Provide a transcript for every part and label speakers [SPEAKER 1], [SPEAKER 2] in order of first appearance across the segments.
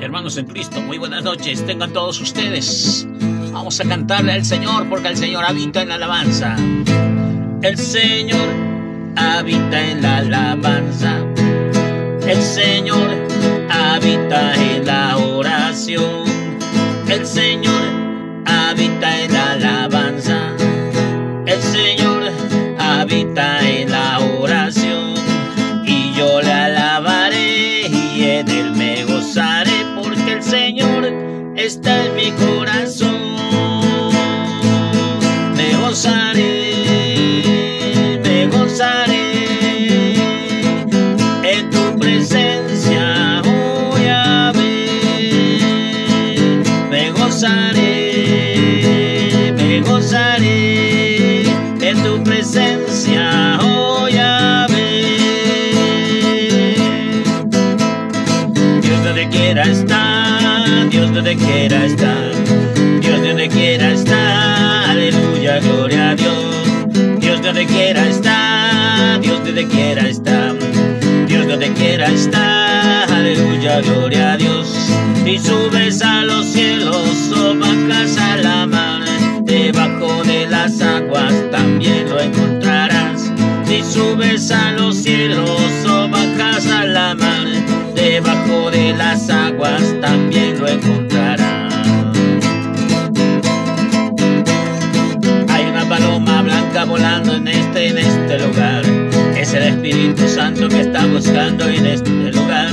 [SPEAKER 1] Hermanos en Cristo, muy buenas noches, tengan todos ustedes. Vamos a cantarle al Señor porque el Señor habita en la alabanza. El Señor habita en la alabanza. El Señor habita en la oración. El Señor donde quiera está, Dios donde quiera está, aleluya, gloria a Dios. Dios donde quiera está, Dios donde quiera está, Dios donde quiera está, aleluya, gloria a Dios. Y subes a los cielos o bajas a la mar, debajo de las aguas también lo encontrarás. Si subes a los cielos o bajas a la mar, debajo de las aguas también lo encontrarás. Blanca volando en este, en este lugar. Es el Espíritu Santo que está buscando en este lugar.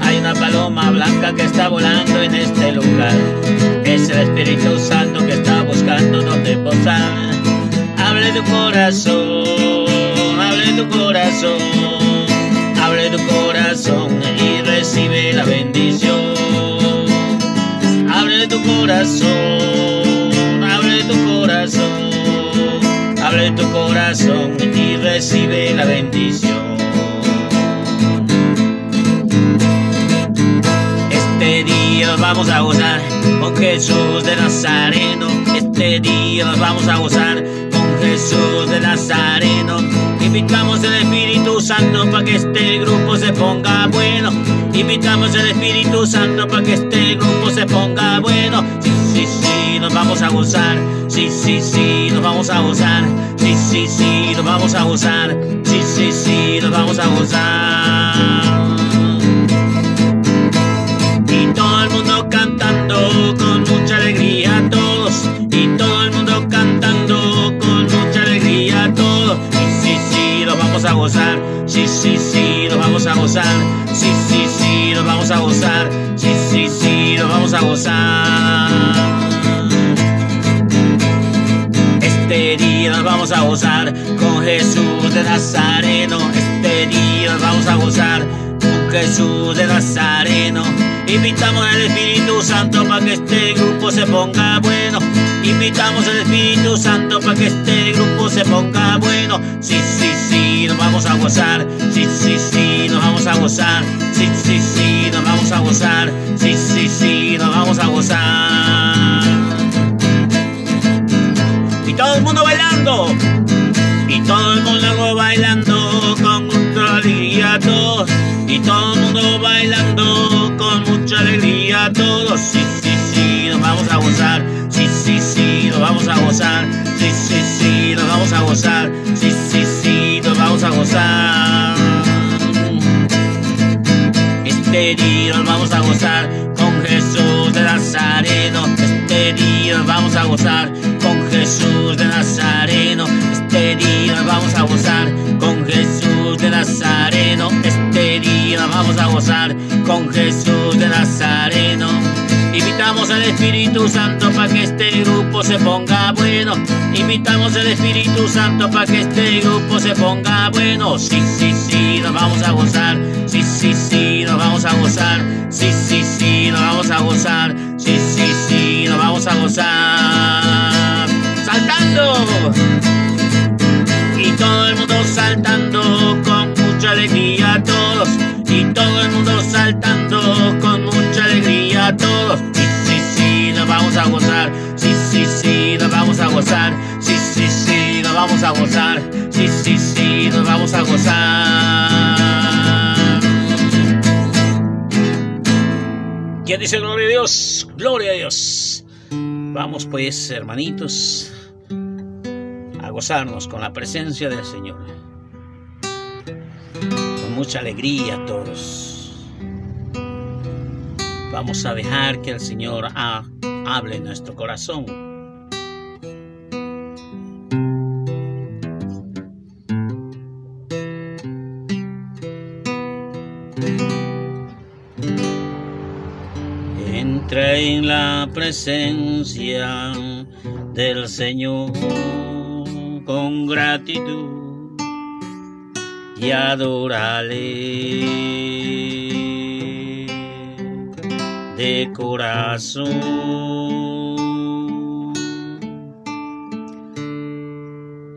[SPEAKER 1] Hay una paloma blanca que está volando en este lugar. Es el Espíritu Santo que está buscando donde posar. Abre tu corazón, abre tu corazón, abre tu corazón y recibe la bendición. Abre tu corazón, abre tu corazón y recibe la bendición. Este día vamos a gozar con Jesús de Nazareno. Este día nos vamos a gozar con Jesús de Nazareno. Invitamos al Espíritu Santo para que este grupo se ponga bueno. Invitamos al Espíritu Santo para que este grupo se ponga bueno. Sí, sí, sí, nos vamos a gozar. Sí, sí, sí, nos vamos a gozar. Sí, sí, sí, nos vamos a gozar. Sí, sí, sí, nos vamos a gozar. Y todo el mundo cantando con mucha alegría todos. Y todo el mundo cantando con mucha alegría todos. Y sí, sí, nos vamos a gozar. Sí, sí, sí, nos vamos a gozar. Sí, sí, sí, nos vamos a gozar. Sí, sí, sí, nos vamos a gozar. Día vamos a gozar con Jesús de Nazareno. Este día vamos a gozar con Jesús de Nazareno. Invitamos al Espíritu Santo para que este grupo se ponga bueno. Invitamos al Espíritu Santo para que este grupo se ponga bueno. Sí, sí, sí, nos vamos a gozar. Sí, sí, sí, nos vamos a gozar. Sí, sí, sí, nos vamos a gozar. Sí, sí, sí, nos vamos a gozar. Todo el mundo bailando. Y todo el mundo bailando con mucha alegría todos. Y todo el mundo bailando con mucha alegría todos. Sí, sí, sí, nos vamos a gozar. Sí, sí, sí, nos vamos a gozar. Sí, sí, sí, nos vamos a gozar. Sí, sí, sí, nos vamos a gozar. Este día nos vamos a gozar con Jesús de Nazareno. Este día nos vamos a gozar Jesús de Nazareno. Este día vamos a gozar con Jesús de Nazareno. Este día vamos a gozar con Jesús de Nazareno. Invitamos al Espíritu Santo para que este grupo se ponga bueno. Invitamos al Espíritu Santo para que este grupo se ponga bueno. Sí, sí, sí, nos vamos a gozar. Sí, sí, sí, nos vamos a gozar. Sí, sí, sí, nos vamos a gozar. Sí, sí, sí, nos vamos a gozar. Saltando. Y todo el mundo saltando con mucha alegría todos. Y todo el mundo saltando con mucha alegría todos. Sí, sí, sí, nos vamos a gozar. Sí, sí, sí, nos vamos a gozar. Sí, sí, sí, nos vamos a gozar. Sí, sí, sí, nos vamos a gozar. ¿Quién dice gloria a Dios? Gloria a Dios. Vamos pues, hermanitos, a gozarnos con la presencia del Señor. Con mucha alegría todos. Vamos a dejar que el Señor hable en nuestro corazón Entra en la presencia del Señor con gratitud y adorale de corazón.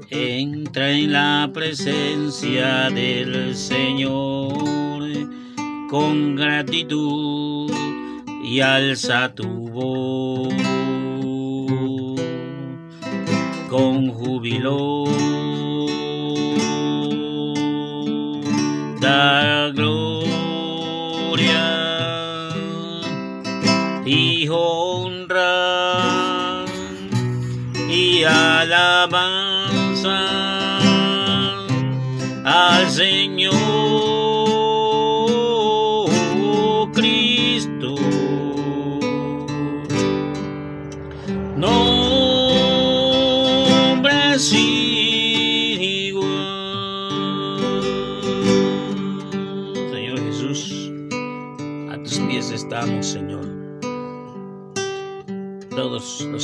[SPEAKER 1] Entra en la presencia del Señor con gratitud y alza tu voz júbilo. Da gloria y honra y alabanza al Señor.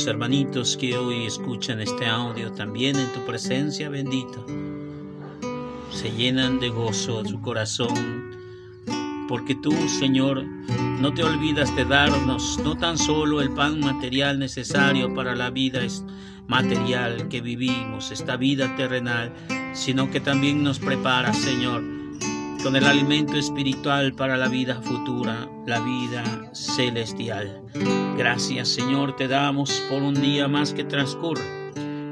[SPEAKER 1] Hermanitos que hoy escuchan este audio también en tu presencia bendita se llenan de gozo su corazón porque tú, Señor, no te olvidas de darnos no tan solo el pan material necesario para la vida material que vivimos, esta vida terrenal, sino que también nos preparas, Señor, con el alimento espiritual para la vida futura, la vida celestial. Gracias Señor te damos por un día más que transcurre,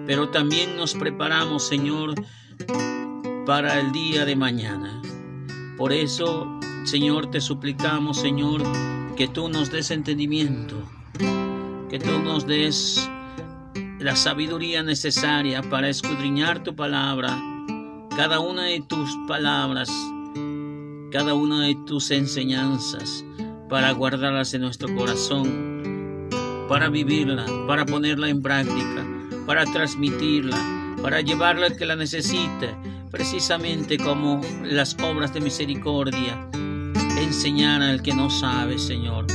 [SPEAKER 1] pero también nos preparamos Señor para el día de mañana. Por eso Señor te suplicamos Señor que tú nos des entendimiento, que tú nos des la sabiduría necesaria para escudriñar tu palabra, cada una de tus palabras cada una de tus enseñanzas para guardarlas en nuestro corazón, para vivirla, para ponerla en práctica, para transmitirla, para llevarla al que la necesite, precisamente como las obras de misericordia, enseñar al que no sabe, Señor.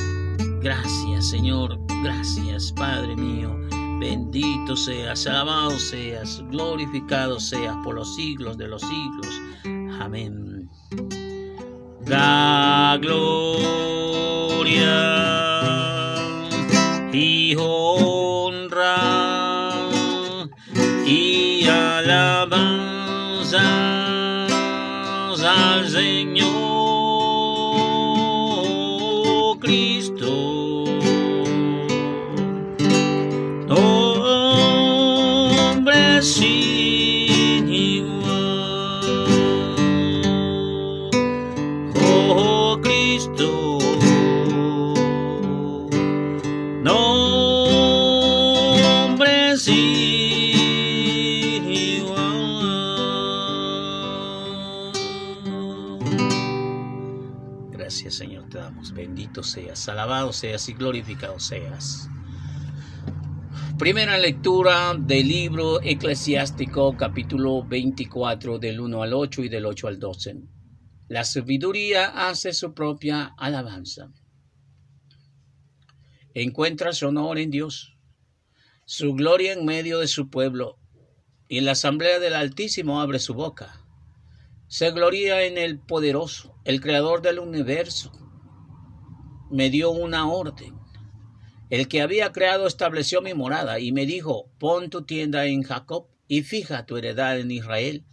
[SPEAKER 1] Gracias, Señor, gracias, Padre mío. Bendito seas, alabado seas, glorificado seas por los siglos de los siglos. Amén da gloria y honra y alabanza al Señor Bendito seas, alabado seas y glorificado seas. Primera lectura del libro eclesiástico capítulo 24 del 1 al 8 y del 8 al 12. La sabiduría hace su propia alabanza. Encuentra su honor en Dios, su gloria en medio de su pueblo, y en la asamblea del Altísimo abre su boca. Se gloria en el poderoso, el creador del universo me dio una orden. El que había creado estableció mi morada y me dijo, pon tu tienda en Jacob y fija tu heredad en Israel.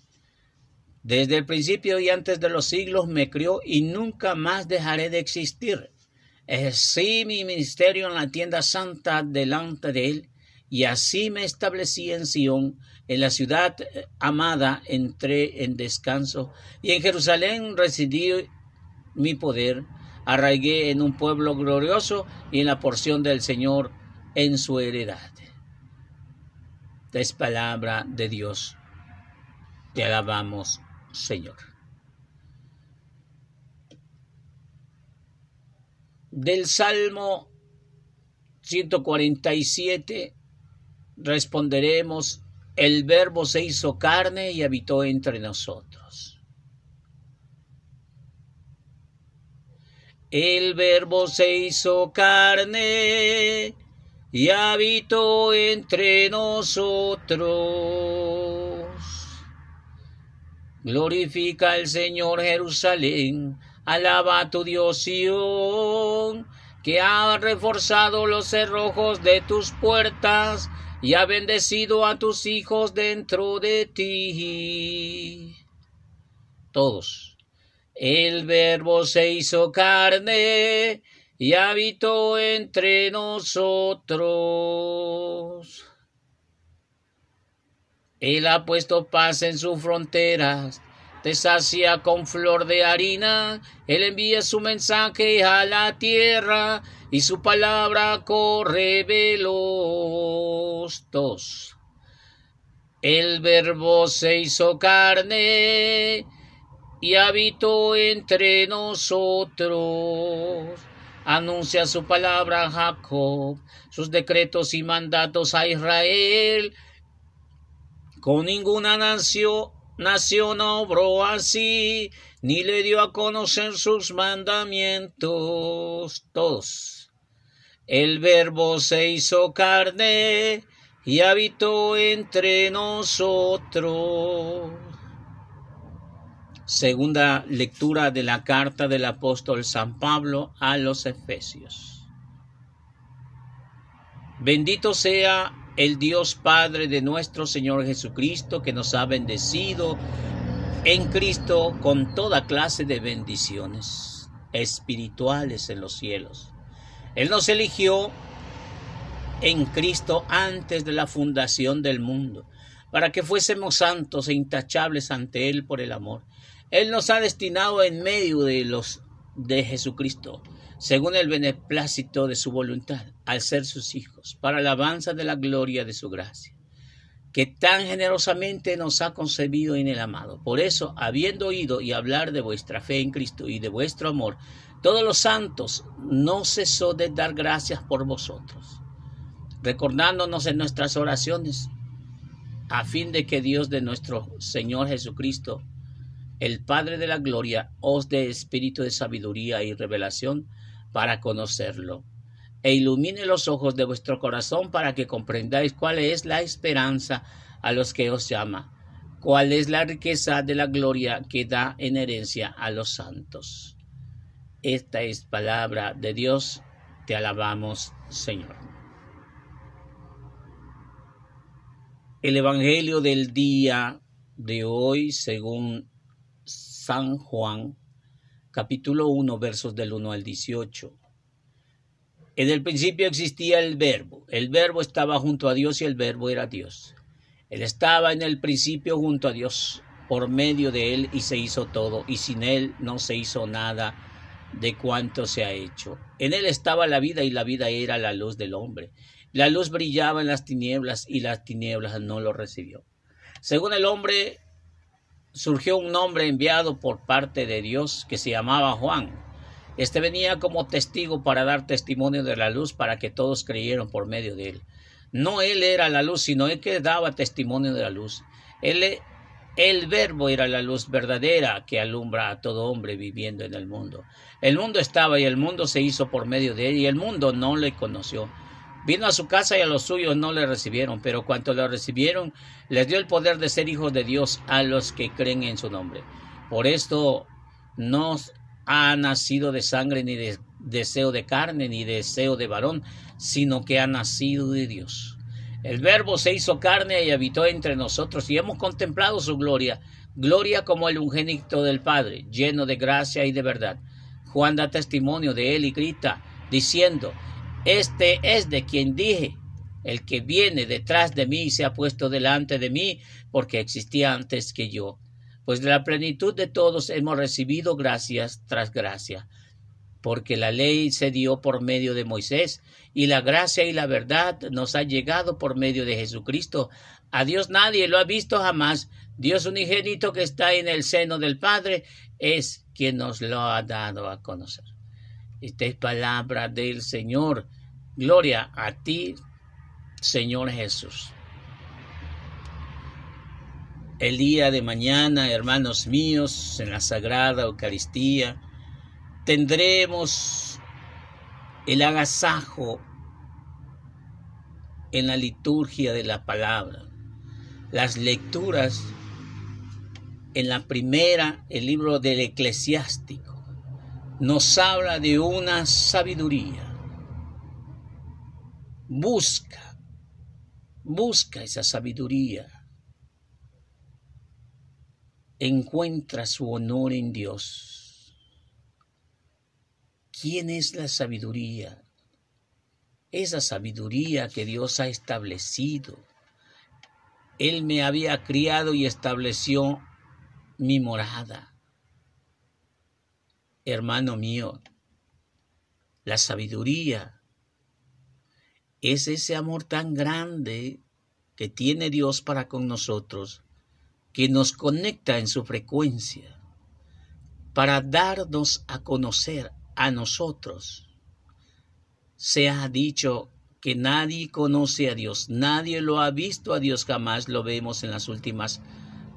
[SPEAKER 1] Desde el principio y antes de los siglos me crió y nunca más dejaré de existir. Ejercí mi ministerio en la tienda santa delante de él y así me establecí en Sión, en la ciudad amada entré en descanso y en Jerusalén residí mi poder arraigué en un pueblo glorioso y en la porción del Señor en su heredad. Es palabra de Dios. Te alabamos, Señor. Del Salmo 147 responderemos, el verbo se hizo carne y habitó entre nosotros. El verbo se hizo carne y habitó entre nosotros. Glorifica al Señor Jerusalén, alaba a tu Dios Sion, que ha reforzado los cerrojos de tus puertas y ha bendecido a tus hijos dentro de ti. Todos. El verbo se hizo carne y habitó entre nosotros. Él ha puesto paz en sus fronteras, te sacia con flor de harina, Él envía su mensaje a la tierra y su palabra corre veloz. El verbo se hizo carne y habitó entre nosotros anuncia su palabra a Jacob, sus decretos y mandatos a Israel. Con ninguna nación, nación obró así, ni le dio a conocer sus mandamientos. El verbo se hizo carne y habitó entre nosotros. Segunda lectura de la carta del apóstol San Pablo a los Efesios. Bendito sea el Dios Padre de nuestro Señor Jesucristo, que nos ha bendecido en Cristo con toda clase de bendiciones espirituales en los cielos. Él nos eligió en Cristo antes de la fundación del mundo, para que fuésemos santos e intachables ante Él por el amor él nos ha destinado en medio de los de Jesucristo, según el beneplácito de su voluntad, al ser sus hijos, para alabanza de la gloria de su gracia, que tan generosamente nos ha concebido en el amado. Por eso, habiendo oído y hablar de vuestra fe en Cristo y de vuestro amor, todos los santos no cesó de dar gracias por vosotros, recordándonos en nuestras oraciones, a fin de que Dios de nuestro Señor Jesucristo, el Padre de la Gloria os dé espíritu de sabiduría y revelación para conocerlo, e ilumine los ojos de vuestro corazón para que comprendáis cuál es la esperanza a los que os llama, cuál es la riqueza de la gloria que da en herencia a los santos. Esta es palabra de Dios, te alabamos, Señor. El Evangelio del día de hoy, según San Juan, capítulo 1, versos del 1 al 18. En el principio existía el verbo, el verbo estaba junto a Dios y el verbo era Dios. Él estaba en el principio junto a Dios, por medio de él y se hizo todo, y sin él no se hizo nada de cuanto se ha hecho. En él estaba la vida y la vida era la luz del hombre. La luz brillaba en las tinieblas y las tinieblas no lo recibió. Según el hombre surgió un hombre enviado por parte de Dios que se llamaba Juan. Este venía como testigo para dar testimonio de la luz para que todos creyeran por medio de él. No él era la luz, sino él que daba testimonio de la luz. Él, el verbo era la luz verdadera que alumbra a todo hombre viviendo en el mundo. El mundo estaba y el mundo se hizo por medio de él y el mundo no le conoció. Vino a su casa y a los suyos no le recibieron, pero cuanto lo recibieron, les dio el poder de ser hijos de Dios a los que creen en su nombre. Por esto no ha nacido de sangre ni de deseo de carne ni de deseo de varón, sino que ha nacido de Dios. El Verbo se hizo carne y habitó entre nosotros y hemos contemplado su gloria, gloria como el unigénito del Padre, lleno de gracia y de verdad. Juan da testimonio de él y grita, diciendo, este es de quien dije, el que viene detrás de mí se ha puesto delante de mí porque existía antes que yo. Pues de la plenitud de todos hemos recibido gracias tras gracia. Porque la ley se dio por medio de Moisés y la gracia y la verdad nos ha llegado por medio de Jesucristo. A Dios nadie lo ha visto jamás. Dios unigénito que está en el seno del Padre es quien nos lo ha dado a conocer. Esta es palabra del Señor. Gloria a ti, Señor Jesús. El día de mañana, hermanos míos, en la Sagrada Eucaristía, tendremos el agasajo en la liturgia de la palabra. Las lecturas en la primera, el libro del eclesiástico, nos habla de una sabiduría. Busca, busca esa sabiduría. Encuentra su honor en Dios ¿Quién es la sabiduría? Esa sabiduría que Dios ha establecido. Él me había criado y estableció mi morada. Hermano mío, la sabiduría es ese amor tan grande que tiene Dios para con nosotros, que nos conecta en su frecuencia, para darnos a conocer a nosotros. Se ha dicho que nadie conoce a Dios, nadie lo ha visto a Dios, jamás lo vemos en las últimas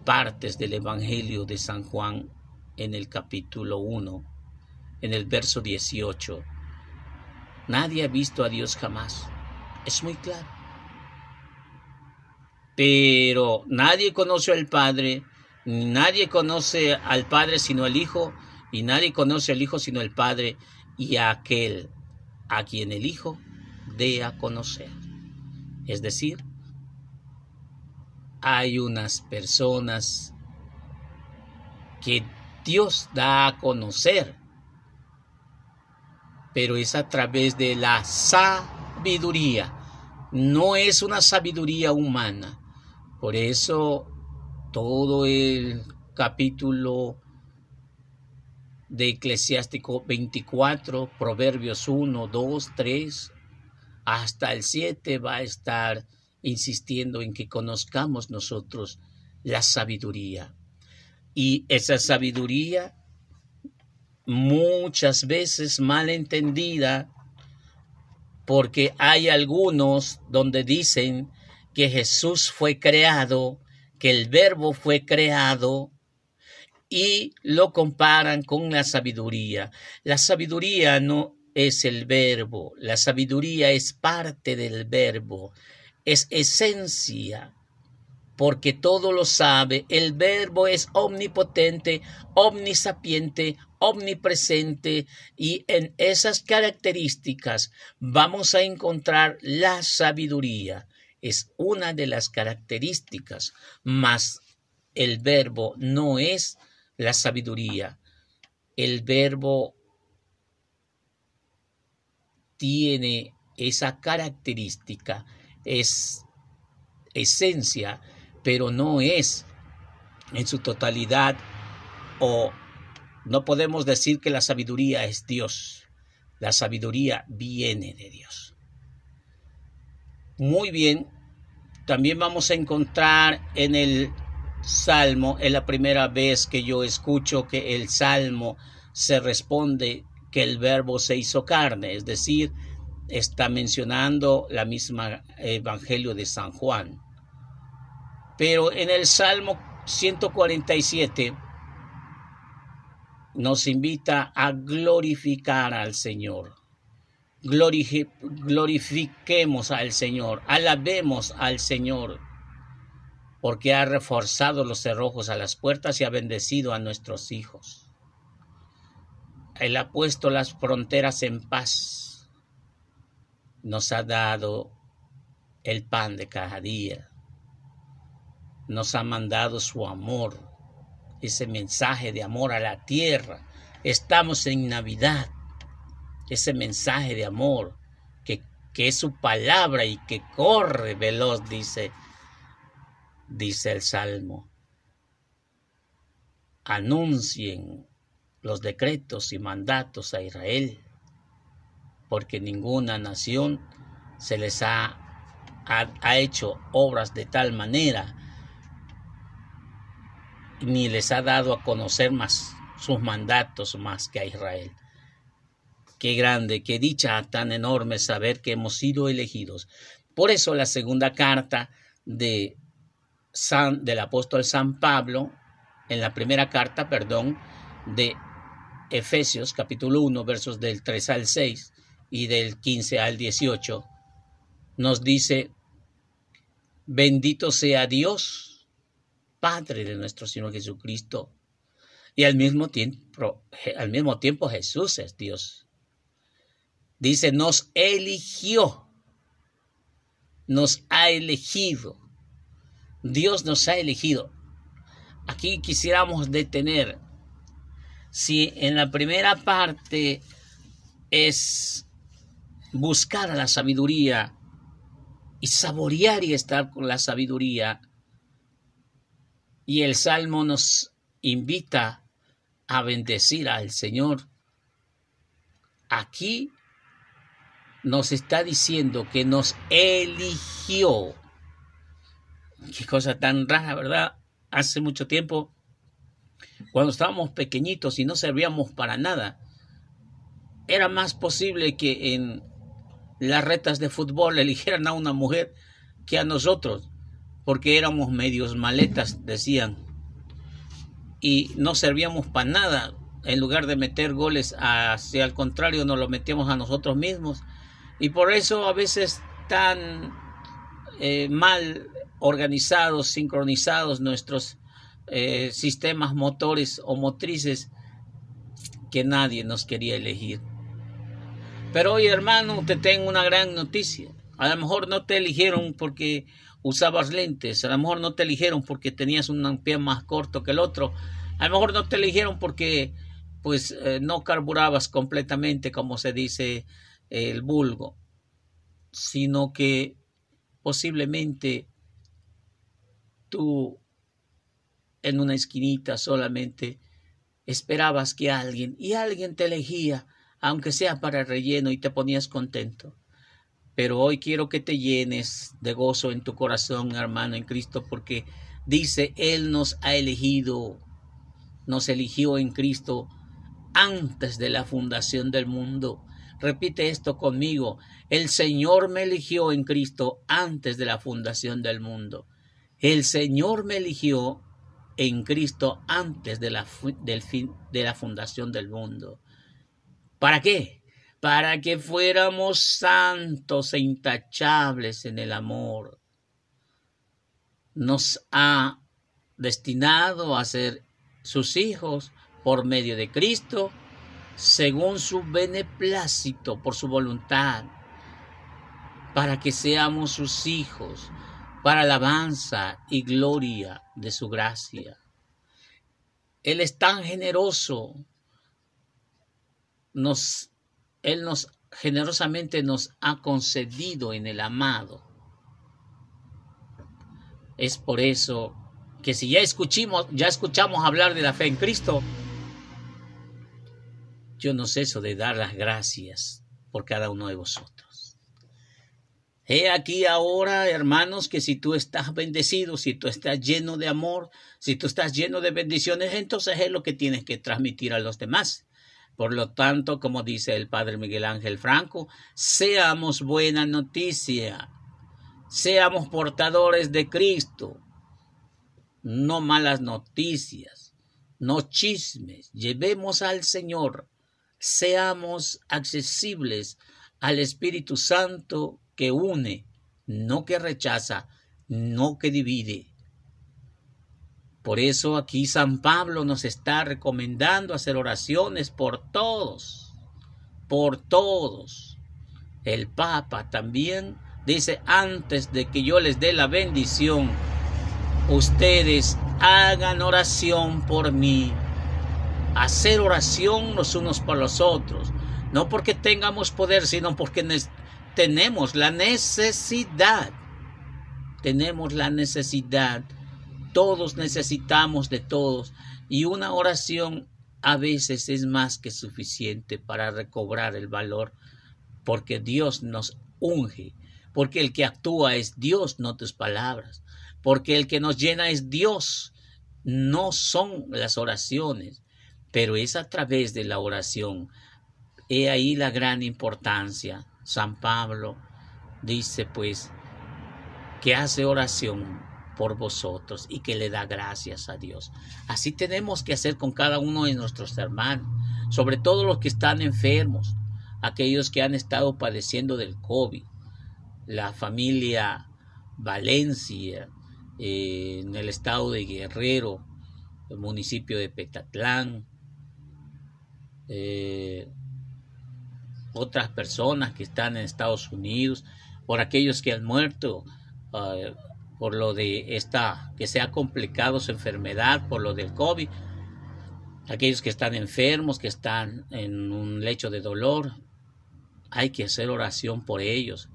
[SPEAKER 1] partes del Evangelio de San Juan en el capítulo 1, en el verso 18. Nadie ha visto a Dios jamás. Es muy claro. Pero nadie conoce al Padre, nadie conoce al Padre sino al Hijo, y nadie conoce al Hijo sino el Padre y a aquel a quien el Hijo dé a conocer. Es decir, hay unas personas que Dios da a conocer, pero es a través de la sabiduría, no es una sabiduría humana. Por eso todo el capítulo de Eclesiástico 24, Proverbios 1, 2, 3, hasta el 7 va a estar insistiendo en que conozcamos nosotros la sabiduría. Y esa sabiduría muchas veces mal entendida porque hay algunos donde dicen que Jesús fue creado, que el verbo fue creado, y lo comparan con la sabiduría. La sabiduría no es el verbo, la sabiduría es parte del verbo, es esencia, porque todo lo sabe. El verbo es omnipotente, omnisapiente, omnipresente y en esas características vamos a encontrar la sabiduría. Es una de las características, mas el verbo no es la sabiduría. El verbo tiene esa característica, es esencia, pero no es en su totalidad o no podemos decir que la sabiduría es Dios. La sabiduría viene de Dios. Muy bien, también vamos a encontrar en el salmo es la primera vez que yo escucho que el salmo se responde que el verbo se hizo carne, es decir, está mencionando la misma Evangelio de San Juan. Pero en el Salmo 147 nos invita a glorificar al Señor. glorifiquemos al Señor, alabemos al Señor porque ha reforzado los cerrojos a las puertas y ha bendecido a nuestros hijos. Él ha puesto las fronteras en paz. Nos ha dado el pan de cada día. Nos ha mandado su amor, ese mensaje de amor a la tierra. Estamos en Navidad. Ese mensaje de amor que, que es su palabra y que corre veloz, dice dice el Salmo. Anuncien los decretos y mandatos a Israel, porque ninguna nación se les ha, ha, hecho obras de tal manera, ni les ha dado a conocer más sus mandatos más que a Israel. Qué grande, qué dicha tan enorme saber que hemos sido elegidos. Por eso la segunda carta de Del apóstol San Pablo, en la primera carta, perdón, de Efesios capítulo 1, versos del 3 al 6 y del 15 al 18, nos dice, bendito sea Dios, Padre de nuestro Señor Jesucristo, y al mismo tiempo Jesús es Dios. Dice, nos eligió, nos ha elegido. Dios nos ha elegido. Aquí quisiéramos detener si en la primera parte es buscar a la sabiduría y saborear y estar con la sabiduría, y el Salmo nos invita a bendecir al Señor, aquí nos está diciendo que nos eligió. Qué cosa tan rara, ¿verdad? Hace mucho tiempo cuando estábamos pequeñitos y no servíamos para nada, era más posible que en las retas de fútbol eligieran a una mujer que a nosotros, porque éramos medios maletas, decían, y no servíamos para nada. En lugar de meter goles hacia al contrario, nos lo metíamos a nosotros mismos. Y por eso a veces tan eh, mal organizados, sincronizados nuestros eh, sistemas motores o motrices que nadie nos quería elegir. Pero hoy, hermano, te tengo una gran noticia. A lo mejor no te eligieron porque usabas lentes, a lo mejor no te eligieron porque tenías un pie más corto que el otro, a lo mejor no te eligieron porque pues eh, no carburabas completamente, como se dice el vulgo, sino que posiblemente tú en una esquinita solamente esperabas que alguien, y alguien te elegía, aunque sea para relleno, y te ponías contento. Pero hoy quiero que te llenes de gozo en tu corazón, hermano, en Cristo, porque dice, Él nos ha elegido, nos eligió en Cristo antes de la fundación del mundo. Repite esto conmigo, el Señor me eligió en Cristo antes de la fundación del mundo. El Señor me eligió en Cristo antes de la, del fin, de la fundación del mundo. ¿Para qué? Para que fuéramos santos e intachables en el amor. Nos ha destinado a ser sus hijos por medio de Cristo, según su beneplácito, por su voluntad, para que seamos sus hijos, para alabanza y gloria de su gracia. Él es tan generoso, nos, Él nos generosamente nos ha concedido en el amado. Es por eso que si ya escuchamos, ya escuchamos hablar de la fe en Cristo, yo no ceso de dar las gracias por cada uno de vosotros. He aquí ahora, hermanos, que si tú estás bendecido, si tú estás lleno de amor, si tú estás lleno de bendiciones, entonces es lo que tienes que transmitir a los demás. Por lo tanto, como dice el padre Miguel Ángel Franco, seamos buena noticia, seamos portadores de Cristo, no malas noticias, no chismes, llevemos al Señor, seamos accesibles al Espíritu Santo que une, no que rechaza, no que divide. Por eso aquí San Pablo nos está recomendando hacer oraciones por todos, por todos. El Papa también dice, antes de que yo les dé la bendición, ustedes hagan oración por mí. Hacer oración los unos por los otros, no porque tengamos poder, sino porque tenemos la necesidad, tenemos la necesidad, todos necesitamos de todos y una oración a veces es más que suficiente para recobrar el valor, porque Dios nos unge, porque el que actúa es Dios, no tus palabras, porque el que nos llena es Dios, no son las oraciones, pero es a través de la oración. He ahí la gran importancia. San Pablo dice pues que hace oración por vosotros y que le da gracias a Dios. Así tenemos que hacer con cada uno de nuestros hermanos, sobre todo los que están enfermos, aquellos que han estado padeciendo del COVID, la familia Valencia, eh, en el estado de Guerrero, el municipio de Petatlán, eh, otras personas que están en Estados Unidos, por aquellos que han muerto, uh, por lo de esta, que se ha complicado su enfermedad, por lo del COVID, aquellos que están enfermos, que están en un lecho de dolor, hay que hacer oración por ellos.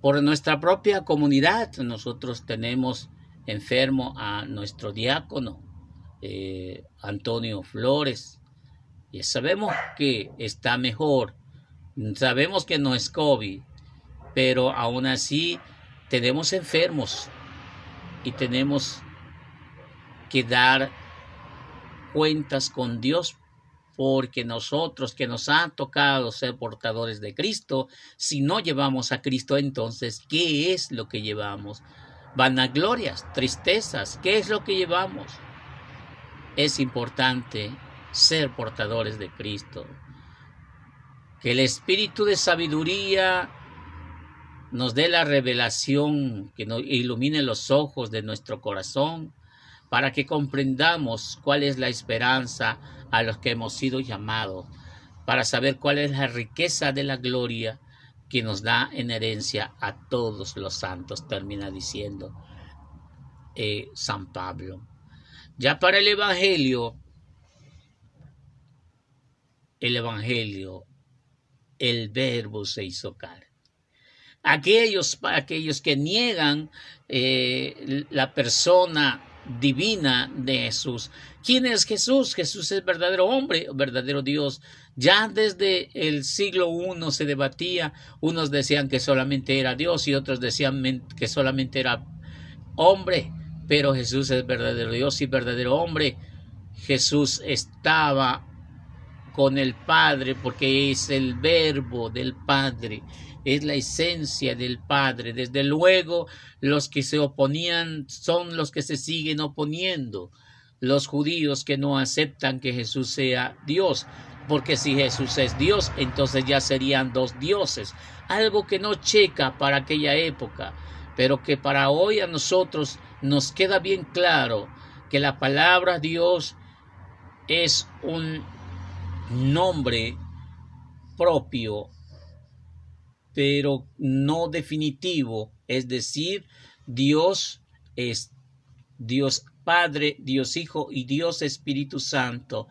[SPEAKER 1] Por nuestra propia comunidad, nosotros tenemos enfermo a nuestro diácono, eh, Antonio Flores, y sabemos que está mejor, sabemos que no es COVID, pero aún así tenemos enfermos y tenemos que dar cuentas con Dios porque nosotros que nos ha tocado ser portadores de Cristo, si no llevamos a Cristo, entonces, ¿qué es lo que llevamos? Vanaglorias, tristezas, ¿qué es lo que llevamos? Es importante ser portadores de Cristo. Que el espíritu de sabiduría nos dé la revelación, que nos ilumine los ojos de nuestro corazón, para que comprendamos cuál es la esperanza a los que hemos sido llamados, para saber cuál es la riqueza de la gloria que nos da en herencia a todos los santos, termina diciendo eh, San Pablo. Ya para el Evangelio, el Evangelio, el verbo se hizo carne aquellos, aquellos que niegan eh, la persona divina de Jesús. ¿Quién es Jesús? Jesús es verdadero hombre, verdadero Dios. Ya desde el siglo I se debatía, unos decían que solamente era Dios y otros decían que solamente era hombre, pero Jesús es verdadero Dios y verdadero hombre. Jesús estaba con el Padre porque es el verbo del Padre es la esencia del Padre. Desde luego, los que se oponían son los que se siguen oponiendo, los judíos que no aceptan que Jesús sea Dios, porque si Jesús es Dios, entonces ya serían dos dioses, algo que no checa para aquella época, pero que para hoy a nosotros nos queda bien claro que la palabra Dios es un nombre propio pero no definitivo, es decir, Dios es Dios Padre, Dios Hijo y Dios Espíritu Santo.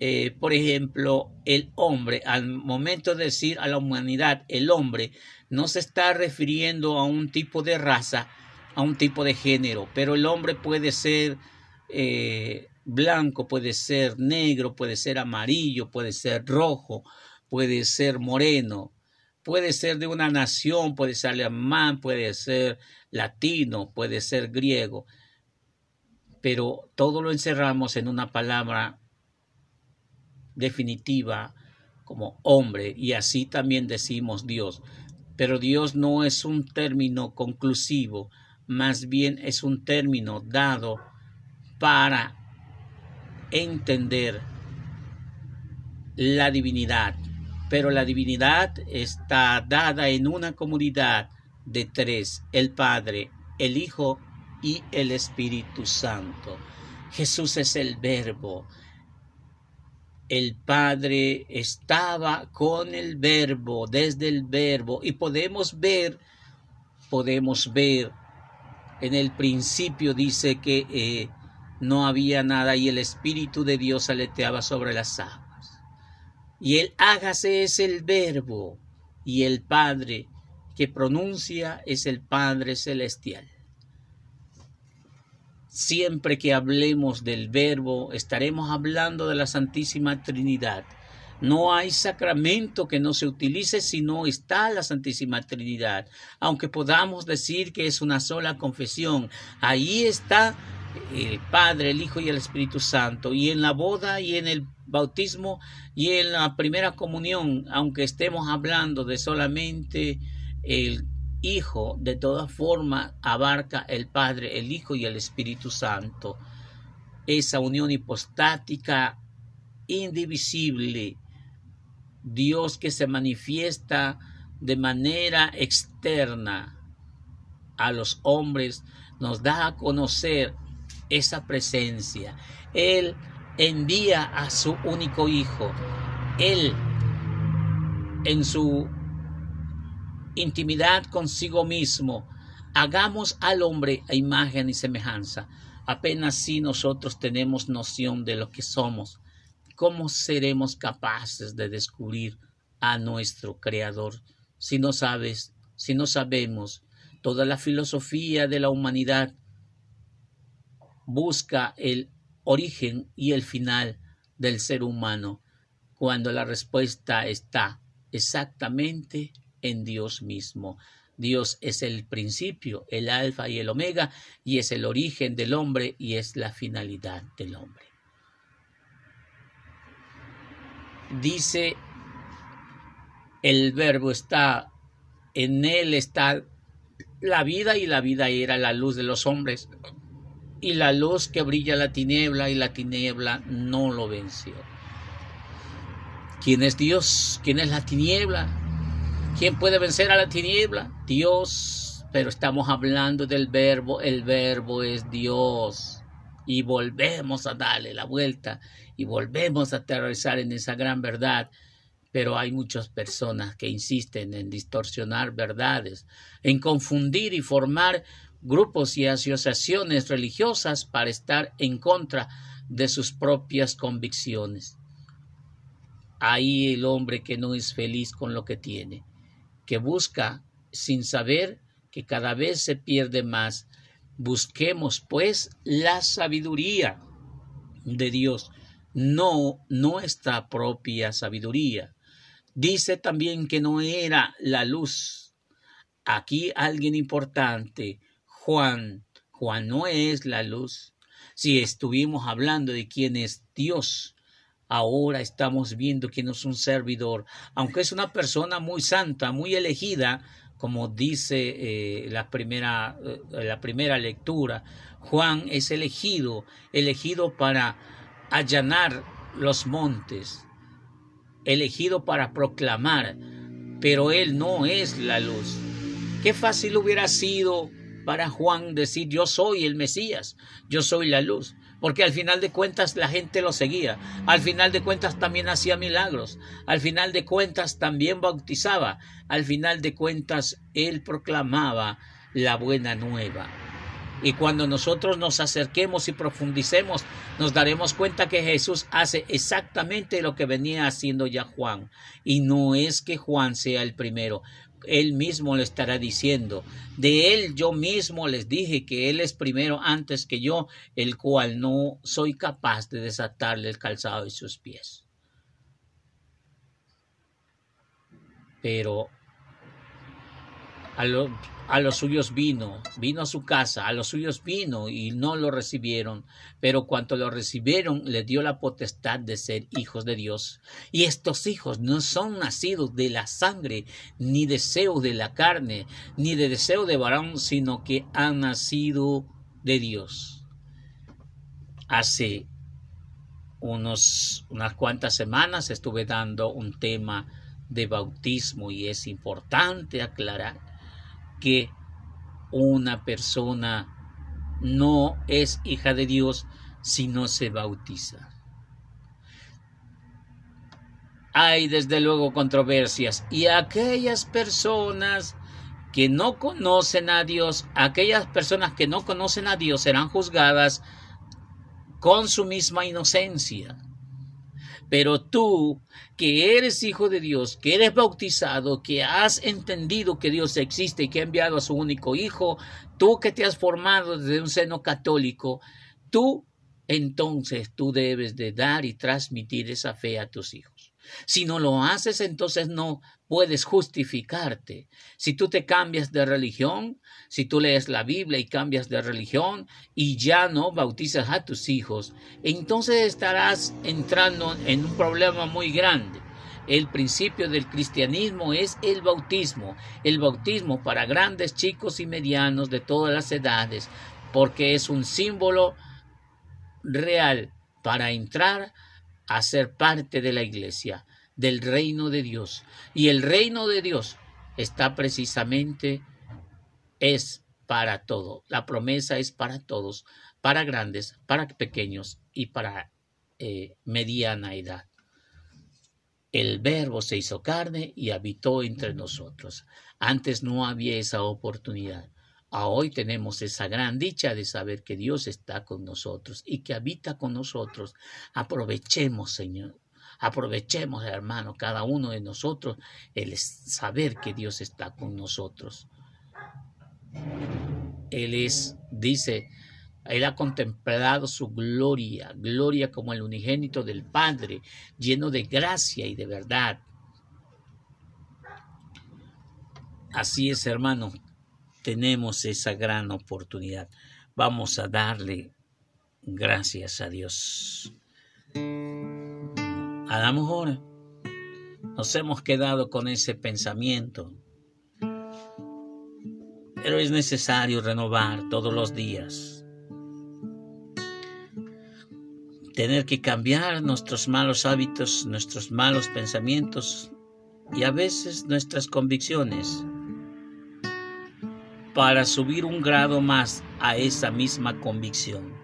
[SPEAKER 1] Eh, por ejemplo, el hombre, al momento de decir a la humanidad, el hombre, no se está refiriendo a un tipo de raza, a un tipo de género, pero el hombre puede ser eh, blanco, puede ser negro, puede ser amarillo, puede ser rojo, puede ser moreno, Puede ser de una nación, puede ser alemán, puede ser latino, puede ser griego, pero todo lo encerramos en una palabra definitiva como hombre y así también decimos Dios. Pero Dios no es un término conclusivo, más bien es un término dado para entender la divinidad pero la divinidad está dada en una comunidad de tres, el Padre, el Hijo y el Espíritu Santo. Jesús es el verbo. El Padre estaba con el verbo, desde el verbo, y podemos ver, podemos ver, en el principio dice que eh, no había nada y el Espíritu de Dios aleteaba sobre las aguas y el hágase es el verbo y el Padre que pronuncia es el Padre celestial. Siempre que hablemos del verbo, estaremos hablando de la Santísima Trinidad. No hay sacramento que no se utilice si no está la Santísima Trinidad. Aunque podamos decir que es una sola confesión, ahí está el Padre, el Hijo y el Espíritu Santo. Y en la boda y en el bautismo y en la primera comunión, aunque estemos hablando de solamente el Hijo, de todas formas abarca el Padre, el Hijo y el Espíritu Santo. Esa unión hipostática indivisible, Dios que se manifiesta de manera externa a los hombres, nos da a conocer esa presencia. Él envía a su único hijo. Él, en su intimidad consigo mismo, hagamos al hombre a imagen y semejanza. Apenas si nosotros tenemos noción de lo que somos, ¿cómo seremos capaces de descubrir a nuestro Creador si no sabes, si no sabemos toda la filosofía de la humanidad busca el origen y el final del ser humano cuando la respuesta está exactamente en Dios mismo. Dios es el principio, el alfa y el omega, y es el origen del hombre y es la finalidad del hombre. Dice, el verbo está, en él está la vida y la vida era la luz de los hombres y la luz que brilla la tiniebla y la tiniebla no lo venció. ¿Quién es Dios? ¿Quién es la tiniebla? ¿Quién puede vencer a la tiniebla? Dios. Pero estamos hablando del verbo, el verbo es Dios. Y volvemos a darle la vuelta y volvemos a aterrizar en esa gran verdad. Pero hay muchas personas que insisten en distorsionar verdades, en confundir y formar grupos y asociaciones religiosas para estar en contra de sus propias convicciones. Ahí el hombre que no es feliz con lo que tiene, que busca sin saber que cada vez se pierde más. Busquemos pues la sabiduría de Dios, no nuestra propia sabiduría. Dice también que no era la luz. Aquí alguien importante Juan. Juan no es la luz. Si estuvimos hablando de quién es Dios, ahora estamos viendo quién es un servidor, aunque es una persona muy santa, muy elegida, como dice eh, la, primera, eh, la primera lectura. Juan es elegido, elegido para allanar los montes, elegido para proclamar, pero él no es la luz. Qué fácil hubiera sido para Juan decir yo soy el Mesías, yo soy la luz, porque al final de cuentas la gente lo seguía, al final de cuentas también hacía milagros, al final de cuentas también bautizaba, al final de cuentas él proclamaba la buena nueva. Y cuando nosotros nos acerquemos y profundicemos, nos daremos cuenta que Jesús hace exactamente lo que venía haciendo ya Juan. Y no es que Juan sea el primero, él mismo le estará diciendo, de él yo mismo les dije que él es primero antes que yo, el cual no soy capaz de desatarle el calzado de sus pies. Pero a, a los suyos vino, vino a su casa, a los suyos vino y no lo recibieron, pero cuanto lo recibieron le dio la potestad de ser hijos de Dios. Y estos hijos no son nacidos de la sangre, ni deseo de la carne, ni de deseo de varón, sino que han nacido de Dios. Hace unos, unas cuantas semanas estuve dando un tema de bautismo y es importante aclarar que una persona no es hija de Dios si no se bautiza. Hay desde luego controversias y aquellas personas que no conocen a Dios, aquellas personas que no conocen a Dios serán juzgadas con su misma inocencia. Pero tú, que eres hijo de Dios, que eres bautizado, que has entendido que Dios existe y que ha enviado a su único hijo, tú que te has formado desde un seno católico, tú entonces tú debes de dar y transmitir esa fe a tus hijos. Si no lo haces, entonces no puedes justificarte. Si tú te cambias de religión, si tú lees la Biblia y cambias de religión y ya no bautizas a tus hijos, entonces estarás entrando en un problema muy grande. El principio del cristianismo es el bautismo, el bautismo para grandes, chicos y medianos de todas las edades, porque es un símbolo real para entrar a ser parte de la iglesia, del reino de Dios. Y el reino de Dios está precisamente, es para todo. La promesa es para todos, para grandes, para pequeños y para eh, mediana edad. El verbo se hizo carne y habitó entre nosotros. Antes no había esa oportunidad. Hoy tenemos esa gran dicha de saber que Dios está con nosotros y que habita con nosotros. Aprovechemos, Señor, Aprovechemos, hermano, cada uno de nosotros el saber que Dios está con nosotros. Él es, dice, Él ha contemplado su gloria, gloria como el unigénito del Padre, lleno de gracia y de verdad. Así es, hermano, tenemos esa gran oportunidad. Vamos a darle gracias a Dios. Hagamos ahora. Nos hemos quedado con ese pensamiento. Pero es necesario renovar todos los días. Tener que cambiar nuestros malos hábitos, nuestros malos pensamientos y a veces nuestras convicciones para subir un grado más a esa misma convicción.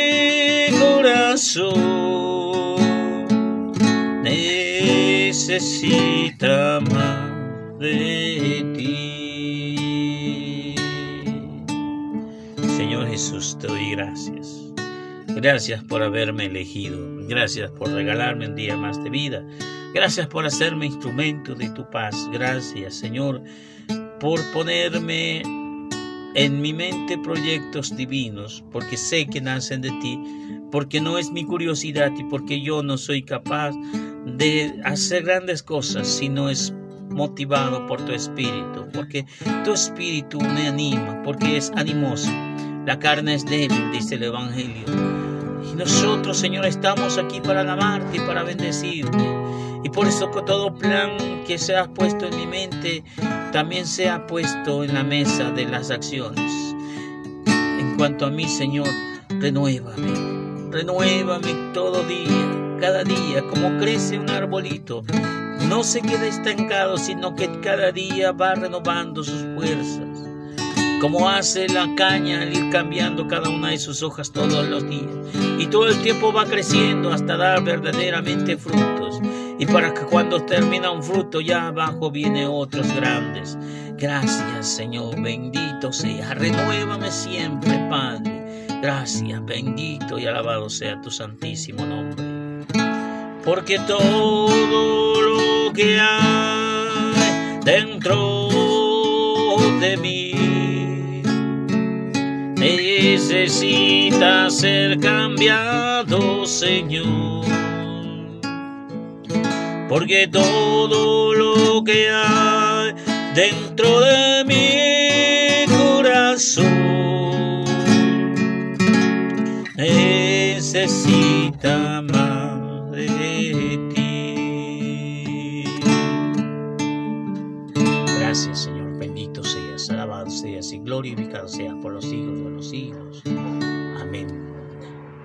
[SPEAKER 1] corazón necesita más de ti. Señor Jesús, te doy gracias. Gracias por haberme elegido. Gracias por regalarme un día más de vida. Gracias por hacerme instrumento de tu paz. Gracias, Señor, por ponerme en mi mente proyectos divinos, porque sé que nacen de ti, porque no es mi curiosidad y porque yo no soy capaz de hacer grandes cosas si no es motivado por tu espíritu, porque tu espíritu me anima, porque es animoso. La carne es débil, dice el Evangelio. Y nosotros, Señor, estamos aquí para alabarte y para bendecirte. Y por eso que todo plan que se ha puesto en mi mente también se ha puesto en la mesa de las acciones. En cuanto a mí, Señor, renuévame, renuévame todo día, cada día, como crece un arbolito. no se queda estancado, sino que cada día va renovando sus fuerzas. Como hace la caña al ir cambiando cada una de sus hojas todos los días. Y todo el tiempo va creciendo hasta dar verdaderamente frutos. Y para que cuando termina un fruto ya abajo viene otros grandes. Gracias Señor, bendito sea. Renuévame siempre, Padre. Gracias, bendito y alabado sea tu santísimo nombre. Porque todo lo que hay dentro de mí necesita ser cambiado, Señor. Porque todo lo que hay dentro de mi corazón necesita más de ti. Gracias, Señor. Bendito seas, alabado seas y glorificado seas por los siglos de los siglos. Amén.